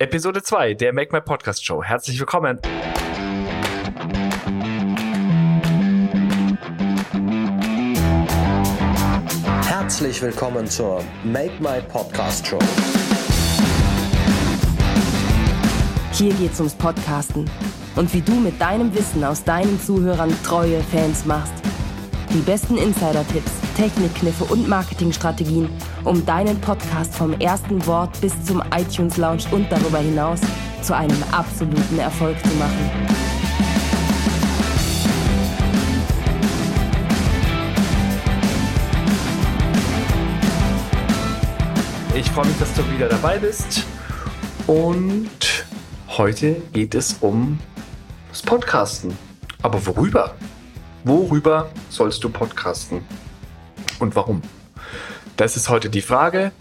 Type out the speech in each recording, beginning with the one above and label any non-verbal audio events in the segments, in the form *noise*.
Episode 2 der Make My Podcast Show. Herzlich willkommen. Herzlich willkommen zur Make My Podcast Show. Hier geht's ums Podcasten und wie du mit deinem Wissen aus deinen Zuhörern treue Fans machst. Die besten Insider-Tipps, Technikkniffe und Marketingstrategien, um deinen Podcast vom ersten Wort bis zum iTunes-Lounge und darüber hinaus zu einem absoluten Erfolg zu machen. Ich freue mich, dass du wieder dabei bist. Und heute geht es um das Podcasten. Aber worüber? Worüber sollst du podcasten? Und warum? Das ist heute die Frage.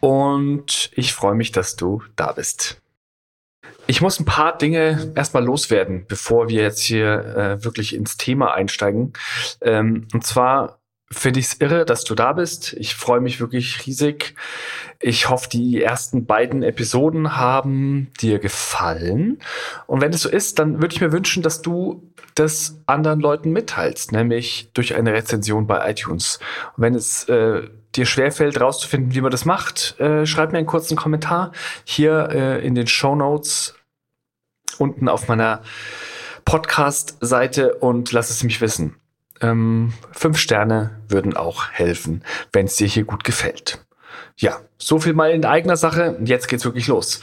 Und ich freue mich, dass du da bist. Ich muss ein paar Dinge erstmal loswerden, bevor wir jetzt hier äh, wirklich ins Thema einsteigen. Ähm, und zwar finde ich es irre, dass du da bist. Ich freue mich wirklich riesig. Ich hoffe, die ersten beiden Episoden haben dir gefallen. Und wenn es so ist, dann würde ich mir wünschen, dass du das anderen Leuten mitteilst, nämlich durch eine Rezension bei iTunes. Und wenn es äh, dir schwerfällt, rauszufinden, wie man das macht, äh, schreib mir einen kurzen Kommentar hier äh, in den Show Notes unten auf meiner Podcast-Seite und lass es mich wissen. Ähm, fünf Sterne würden auch helfen, wenn es dir hier gut gefällt. Ja, so viel mal in eigener Sache. Jetzt geht's wirklich los.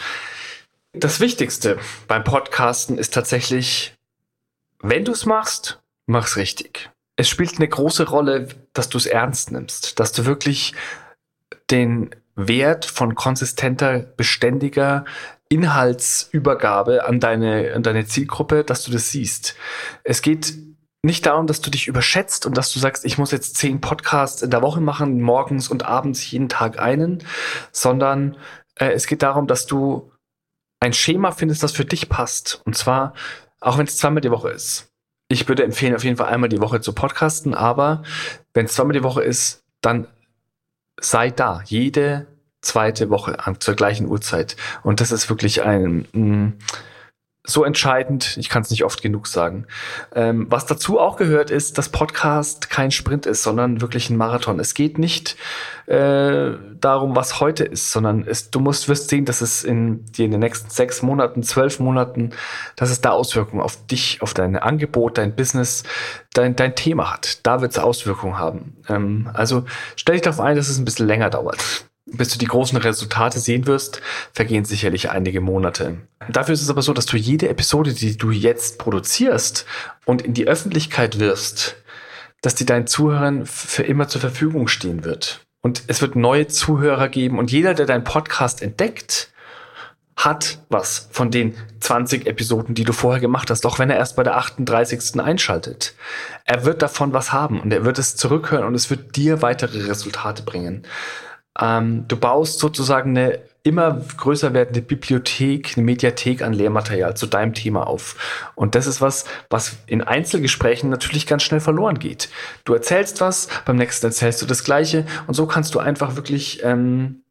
Das Wichtigste beim Podcasten ist tatsächlich, wenn du es machst, mach's richtig. Es spielt eine große Rolle, dass du es ernst nimmst, dass du wirklich den Wert von konsistenter, beständiger Inhaltsübergabe an deine, an deine Zielgruppe, dass du das siehst. Es geht nicht darum, dass du dich überschätzt und dass du sagst, ich muss jetzt zehn Podcasts in der Woche machen, morgens und abends jeden Tag einen, sondern äh, es geht darum, dass du ein Schema findest, das für dich passt. Und zwar, auch wenn es zweimal die Woche ist. Ich würde empfehlen, auf jeden Fall einmal die Woche zu podcasten, aber wenn es zweimal die Woche ist, dann sei da. Jede zweite Woche zur gleichen Uhrzeit. Und das ist wirklich ein, mh, mm, so entscheidend, ich kann es nicht oft genug sagen. Ähm, was dazu auch gehört, ist, dass Podcast kein Sprint ist, sondern wirklich ein Marathon. Es geht nicht äh, darum, was heute ist, sondern es, du musst wirst sehen, dass es in, in den nächsten sechs Monaten, zwölf Monaten, dass es da Auswirkungen auf dich, auf dein Angebot, dein Business, dein, dein Thema hat. Da wird es Auswirkungen haben. Ähm, also stell dich darauf ein, dass es ein bisschen länger dauert bis du die großen Resultate sehen wirst, vergehen sicherlich einige Monate. Dafür ist es aber so, dass du jede Episode, die du jetzt produzierst und in die Öffentlichkeit wirst, dass die deinen Zuhörern für immer zur Verfügung stehen wird. Und es wird neue Zuhörer geben und jeder, der deinen Podcast entdeckt, hat was von den 20 Episoden, die du vorher gemacht hast, auch wenn er erst bei der 38. einschaltet. Er wird davon was haben und er wird es zurückhören und es wird dir weitere Resultate bringen. Ähm, du baust sozusagen eine immer größer werdende Bibliothek, eine Mediathek an Lehrmaterial zu deinem Thema auf. Und das ist was, was in Einzelgesprächen natürlich ganz schnell verloren geht. Du erzählst was, beim nächsten erzählst du das Gleiche und so kannst du einfach wirklich ähm,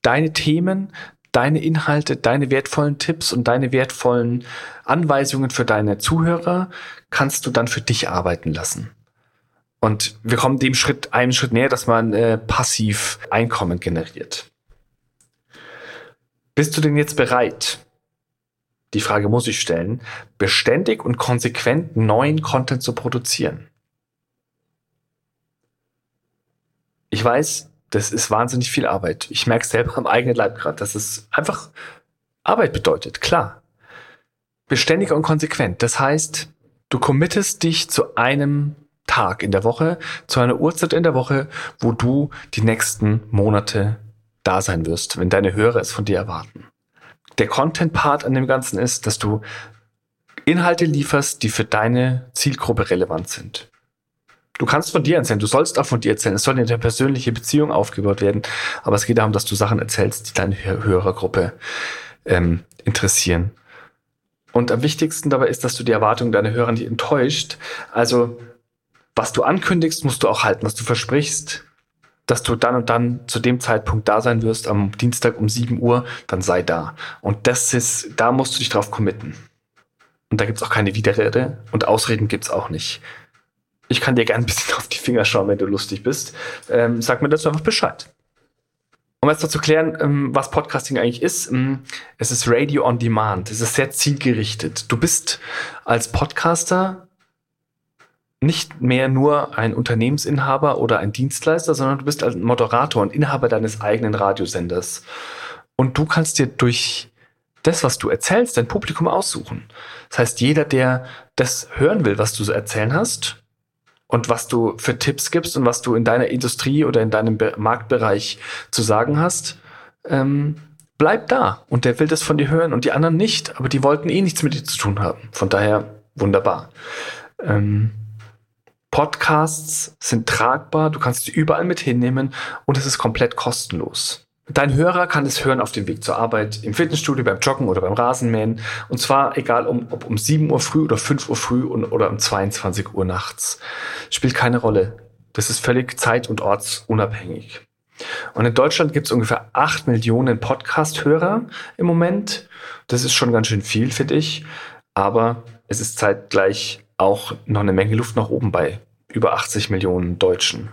deine Themen, deine Inhalte, deine wertvollen Tipps und deine wertvollen Anweisungen für deine Zuhörer kannst du dann für dich arbeiten lassen. Und wir kommen dem Schritt, einem Schritt näher, dass man äh, passiv Einkommen generiert. Bist du denn jetzt bereit? Die Frage muss ich stellen, beständig und konsequent neuen Content zu produzieren. Ich weiß, das ist wahnsinnig viel Arbeit. Ich merke selber am eigenen Leib gerade, dass es einfach Arbeit bedeutet, klar. Beständig und konsequent. Das heißt, du committest dich zu einem Tag in der Woche, zu einer Uhrzeit in der Woche, wo du die nächsten Monate da sein wirst, wenn deine Hörer es von dir erwarten. Der Content-Part an dem Ganzen ist, dass du Inhalte lieferst, die für deine Zielgruppe relevant sind. Du kannst von dir erzählen, du sollst auch von dir erzählen. Es soll eine persönliche Beziehung aufgebaut werden, aber es geht darum, dass du Sachen erzählst, die deine Hörergruppe ähm, interessieren. Und am wichtigsten dabei ist, dass du die Erwartungen deiner Hörer nicht enttäuscht. Also was du ankündigst, musst du auch halten, was du versprichst. dass du dann und dann zu dem Zeitpunkt da sein wirst, am Dienstag um 7 Uhr, dann sei da. Und das ist, da musst du dich drauf committen. Und da gibt es auch keine Widerrede und Ausreden gibt es auch nicht. Ich kann dir gerne ein bisschen *laughs* auf die Finger schauen, wenn du lustig bist. Ähm, sag mir dazu einfach Bescheid. Um jetzt noch zu klären, ähm, was Podcasting eigentlich ist, ähm, es ist Radio on Demand. Es ist sehr zielgerichtet. Du bist als Podcaster nicht mehr nur ein Unternehmensinhaber oder ein Dienstleister, sondern du bist ein Moderator und Inhaber deines eigenen Radiosenders. Und du kannst dir durch das, was du erzählst, dein Publikum aussuchen. Das heißt, jeder, der das hören will, was du so erzählen hast und was du für Tipps gibst und was du in deiner Industrie oder in deinem Marktbereich zu sagen hast, ähm, bleib da. Und der will das von dir hören und die anderen nicht, aber die wollten eh nichts mit dir zu tun haben. Von daher wunderbar. Ähm, Podcasts sind tragbar, du kannst sie überall mit hinnehmen und es ist komplett kostenlos. Dein Hörer kann es hören auf dem Weg zur Arbeit, im Fitnessstudio, beim Joggen oder beim Rasenmähen. Und zwar egal, um, ob um 7 Uhr früh oder 5 Uhr früh und, oder um 22 Uhr nachts. Spielt keine Rolle. Das ist völlig zeit- und ortsunabhängig. Und in Deutschland gibt es ungefähr 8 Millionen Podcast-Hörer im Moment. Das ist schon ganz schön viel, finde ich. Aber es ist zeitgleich auch noch eine Menge Luft nach oben bei über 80 Millionen Deutschen.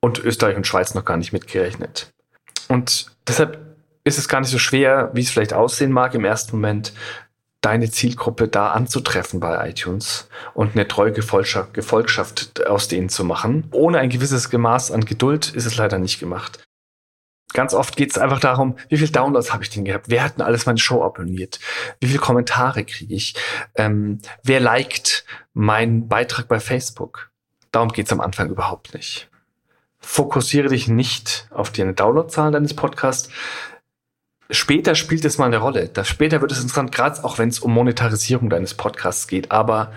Und Österreich und Schweiz noch gar nicht mitgerechnet. Und deshalb ist es gar nicht so schwer, wie es vielleicht aussehen mag im ersten Moment, deine Zielgruppe da anzutreffen bei iTunes und eine treue Gefolgschaft aus denen zu machen. Ohne ein gewisses Maß an Geduld ist es leider nicht gemacht. Ganz oft geht es einfach darum, wie viele Downloads habe ich denn gehabt? Wer hat denn alles meine Show abonniert? Wie viele Kommentare kriege ich? Ähm, wer liked meinen Beitrag bei Facebook? Darum geht es am Anfang überhaupt nicht. Fokussiere dich nicht auf die Downloadzahlen deines Podcasts. Später spielt es mal eine Rolle. Das später wird es interessant, gerade auch wenn es um Monetarisierung deines Podcasts geht. Aber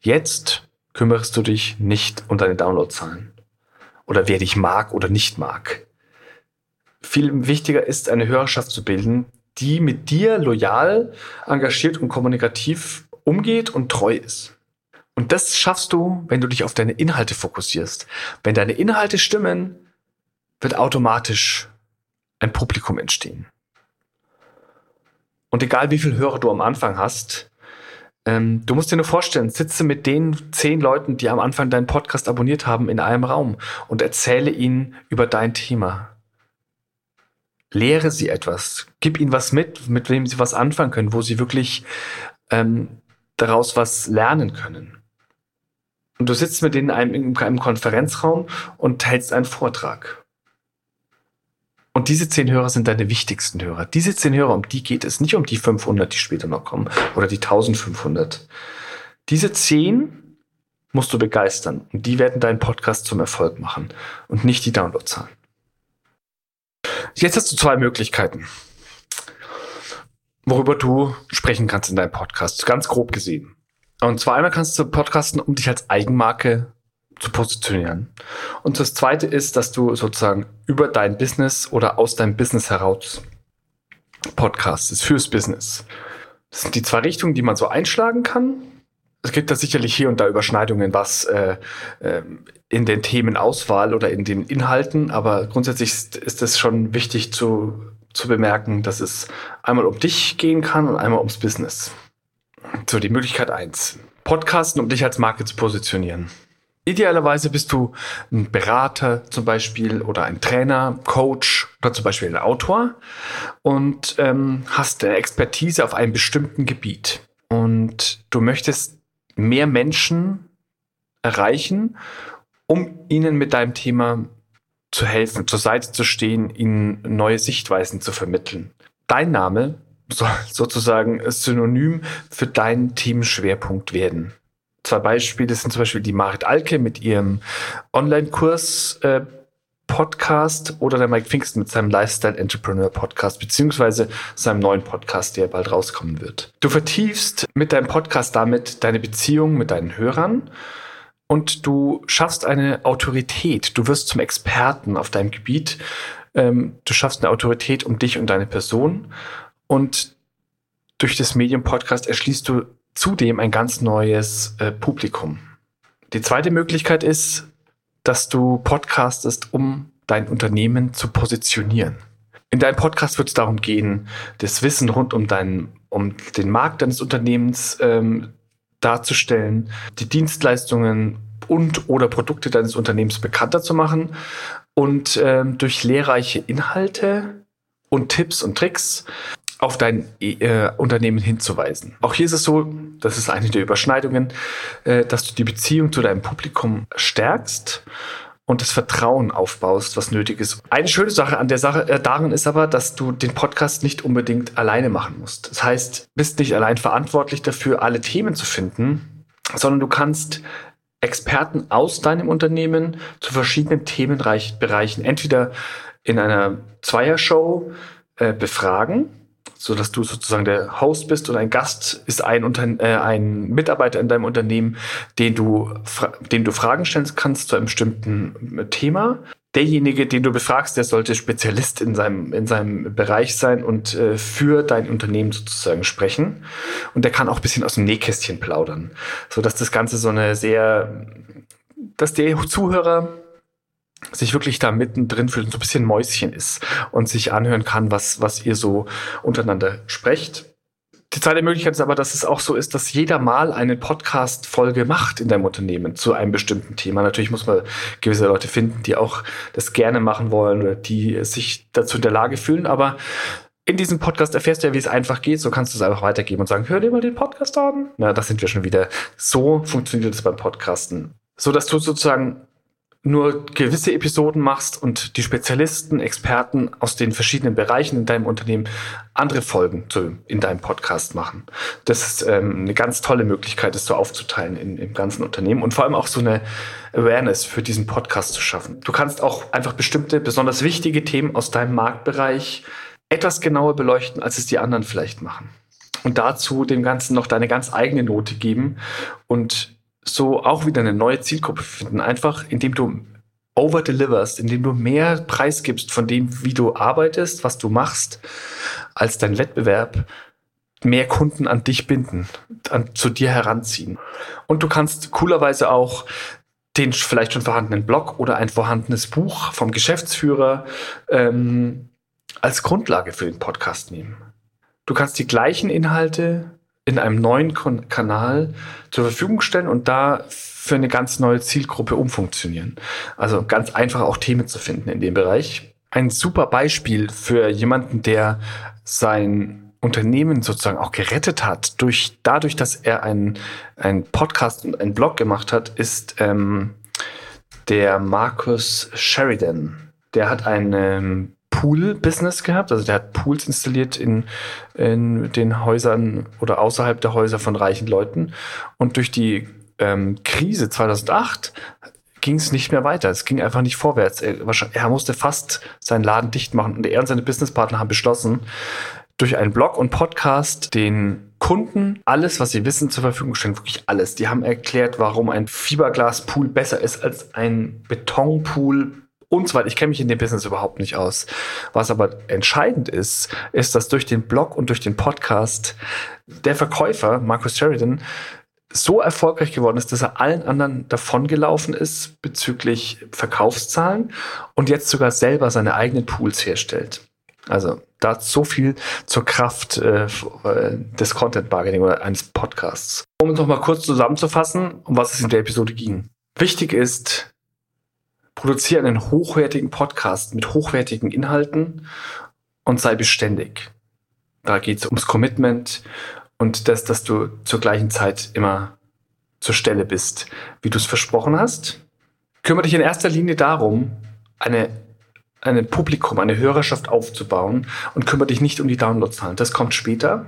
jetzt kümmerst du dich nicht um deine Downloadzahlen. Oder wer dich mag oder nicht mag viel wichtiger ist, eine Hörerschaft zu bilden, die mit dir loyal, engagiert und kommunikativ umgeht und treu ist. Und das schaffst du, wenn du dich auf deine Inhalte fokussierst. Wenn deine Inhalte stimmen, wird automatisch ein Publikum entstehen. Und egal wie viel Hörer du am Anfang hast, ähm, du musst dir nur vorstellen, sitze mit den zehn Leuten, die am Anfang deinen Podcast abonniert haben, in einem Raum und erzähle ihnen über dein Thema. Lehre sie etwas. Gib ihnen was mit, mit wem sie was anfangen können, wo sie wirklich ähm, daraus was lernen können. Und du sitzt mit denen in einem, in einem Konferenzraum und hältst einen Vortrag. Und diese zehn Hörer sind deine wichtigsten Hörer. Diese zehn Hörer, um die geht es, nicht um die 500, die später noch kommen, oder die 1500. Diese zehn musst du begeistern und die werden deinen Podcast zum Erfolg machen und nicht die Downloadzahlen. Jetzt hast du zwei Möglichkeiten, worüber du sprechen kannst in deinem Podcast, ganz grob gesehen. Und zwar einmal kannst du podcasten, um dich als Eigenmarke zu positionieren. Und das zweite ist, dass du sozusagen über dein Business oder aus deinem Business heraus podcastest, fürs Business. Das sind die zwei Richtungen, die man so einschlagen kann. Es gibt da sicherlich hier und da Überschneidungen, was äh, äh, in den Themenauswahl oder in den Inhalten, aber grundsätzlich ist, es schon wichtig zu, zu bemerken, dass es einmal um dich gehen kann und einmal ums Business. So, die Möglichkeit eins: Podcasten, um dich als Marke zu positionieren. Idealerweise bist du ein Berater zum Beispiel oder ein Trainer, Coach oder zum Beispiel ein Autor und ähm, hast eine Expertise auf einem bestimmten Gebiet. Und du möchtest mehr Menschen erreichen um ihnen mit deinem Thema zu helfen, zur Seite zu stehen, ihnen neue Sichtweisen zu vermitteln. Dein Name soll *laughs* sozusagen synonym für deinen Themenschwerpunkt werden. Zwei Beispiele sind zum Beispiel die Marit Alke mit ihrem Online-Kurs äh, Podcast oder der Mike Pfingsten mit seinem Lifestyle Entrepreneur Podcast, beziehungsweise seinem neuen Podcast, der bald rauskommen wird. Du vertiefst mit deinem Podcast damit deine Beziehung mit deinen Hörern und du schaffst eine Autorität. Du wirst zum Experten auf deinem Gebiet. Ähm, du schaffst eine Autorität um dich und deine Person. Und durch das Medium Podcast erschließt du zudem ein ganz neues äh, Publikum. Die zweite Möglichkeit ist, dass du podcastest, um dein Unternehmen zu positionieren. In deinem Podcast wird es darum gehen, das Wissen rund um, deinen, um den Markt deines Unternehmens ähm, darzustellen, die Dienstleistungen und oder Produkte deines Unternehmens bekannter zu machen und ähm, durch lehrreiche Inhalte und Tipps und Tricks auf dein äh, Unternehmen hinzuweisen. Auch hier ist es so, das ist eine der Überschneidungen, äh, dass du die Beziehung zu deinem Publikum stärkst und das Vertrauen aufbaust, was nötig ist. Eine schöne Sache an der Sache äh, darin ist aber, dass du den Podcast nicht unbedingt alleine machen musst. Das heißt, bist nicht allein verantwortlich dafür, alle Themen zu finden, sondern du kannst Experten aus deinem Unternehmen zu verschiedenen Themenbereichen entweder in einer Zweiershow äh, befragen so dass du sozusagen der Host bist und ein Gast ist ein, Unter äh, ein Mitarbeiter in deinem Unternehmen, den du, den du Fragen stellen kannst zu einem bestimmten Thema. Derjenige, den du befragst, der sollte Spezialist in seinem, in seinem Bereich sein und äh, für dein Unternehmen sozusagen sprechen. Und der kann auch ein bisschen aus dem Nähkästchen plaudern, so dass das Ganze so eine sehr, dass der Zuhörer sich wirklich da mittendrin fühlt und so ein bisschen Mäuschen ist und sich anhören kann, was, was ihr so untereinander sprecht. Die zweite Möglichkeit ist aber, dass es auch so ist, dass jeder mal eine Podcast-Folge macht in deinem Unternehmen zu einem bestimmten Thema. Natürlich muss man gewisse Leute finden, die auch das gerne machen wollen oder die sich dazu in der Lage fühlen. Aber in diesem Podcast erfährst du ja, wie es einfach geht. So kannst du es einfach weitergeben und sagen, hör dir mal den Podcast an. Na, da sind wir schon wieder. So funktioniert es beim Podcasten. So dass du sozusagen nur gewisse Episoden machst und die Spezialisten, Experten aus den verschiedenen Bereichen in deinem Unternehmen andere Folgen zu, in deinem Podcast machen. Das ist ähm, eine ganz tolle Möglichkeit, das so aufzuteilen in, im ganzen Unternehmen und vor allem auch so eine Awareness für diesen Podcast zu schaffen. Du kannst auch einfach bestimmte, besonders wichtige Themen aus deinem Marktbereich etwas genauer beleuchten, als es die anderen vielleicht machen. Und dazu dem Ganzen noch deine ganz eigene Note geben und so auch wieder eine neue Zielgruppe finden. Einfach indem du overdeliverst, indem du mehr Preis gibst von dem, wie du arbeitest, was du machst, als dein Wettbewerb, mehr Kunden an dich binden, an, zu dir heranziehen. Und du kannst coolerweise auch den vielleicht schon vorhandenen Blog oder ein vorhandenes Buch vom Geschäftsführer ähm, als Grundlage für den Podcast nehmen. Du kannst die gleichen Inhalte in einem neuen Kanal zur Verfügung stellen und da für eine ganz neue Zielgruppe umfunktionieren. Also ganz einfach auch Themen zu finden in dem Bereich. Ein super Beispiel für jemanden, der sein Unternehmen sozusagen auch gerettet hat, durch, dadurch, dass er einen, einen Podcast und einen Blog gemacht hat, ist ähm, der Markus Sheridan. Der hat einen Pool-Business gehabt. Also der hat Pools installiert in, in den Häusern oder außerhalb der Häuser von reichen Leuten. Und durch die ähm, Krise 2008 ging es nicht mehr weiter. Es ging einfach nicht vorwärts. Er, er, musste fast seinen Laden dicht machen. Und er und seine Businesspartner haben beschlossen, durch einen Blog und Podcast den Kunden alles, was sie wissen, zur Verfügung stellen. Wirklich alles. Die haben erklärt, warum ein Fiberglas-Pool besser ist als ein Betonpool und so weiter. Ich kenne mich in dem Business überhaupt nicht aus. Was aber entscheidend ist, ist, dass durch den Blog und durch den Podcast der Verkäufer, Markus Sheridan, so erfolgreich geworden ist, dass er allen anderen davongelaufen ist bezüglich Verkaufszahlen und jetzt sogar selber seine eigenen Pools herstellt. Also da so viel zur Kraft äh, des Content Marketing oder eines Podcasts. Um es nochmal kurz zusammenzufassen, um was es in der Episode ging. Wichtig ist, produziere einen hochwertigen Podcast mit hochwertigen Inhalten und sei beständig. Da geht es ums Commitment und das, dass du zur gleichen Zeit immer zur Stelle bist, wie du es versprochen hast. Kümmere dich in erster Linie darum, eine, ein Publikum, eine Hörerschaft aufzubauen und kümmere dich nicht um die Downloadzahlen. Das kommt später.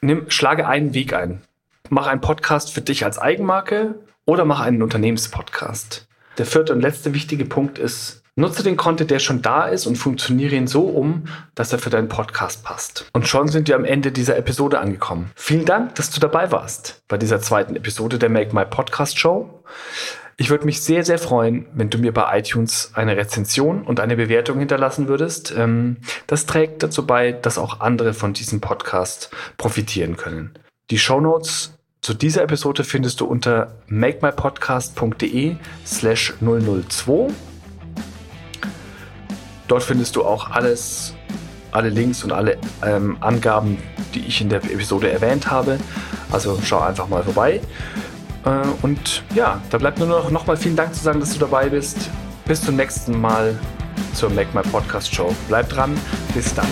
Nimm, schlage einen Weg ein. Mach einen Podcast für dich als Eigenmarke oder mach einen Unternehmenspodcast. Der vierte und letzte wichtige Punkt ist, nutze den Content, der schon da ist und funktioniere ihn so um, dass er für deinen Podcast passt. Und schon sind wir am Ende dieser Episode angekommen. Vielen Dank, dass du dabei warst bei dieser zweiten Episode der Make My Podcast Show. Ich würde mich sehr, sehr freuen, wenn du mir bei iTunes eine Rezension und eine Bewertung hinterlassen würdest. Ähm, das trägt dazu bei, dass auch andere von diesem Podcast profitieren können. Die Show Notes zu dieser Episode findest du unter makemypodcast.de slash 002. Dort findest du auch alles, alle Links und alle ähm, Angaben, die ich in der Episode erwähnt habe. Also schau einfach mal vorbei. Äh, und ja, da bleibt nur noch nochmal vielen Dank zu sagen, dass du dabei bist. Bis zum nächsten Mal zur Make My Podcast Show. Bleib dran. Bis dann.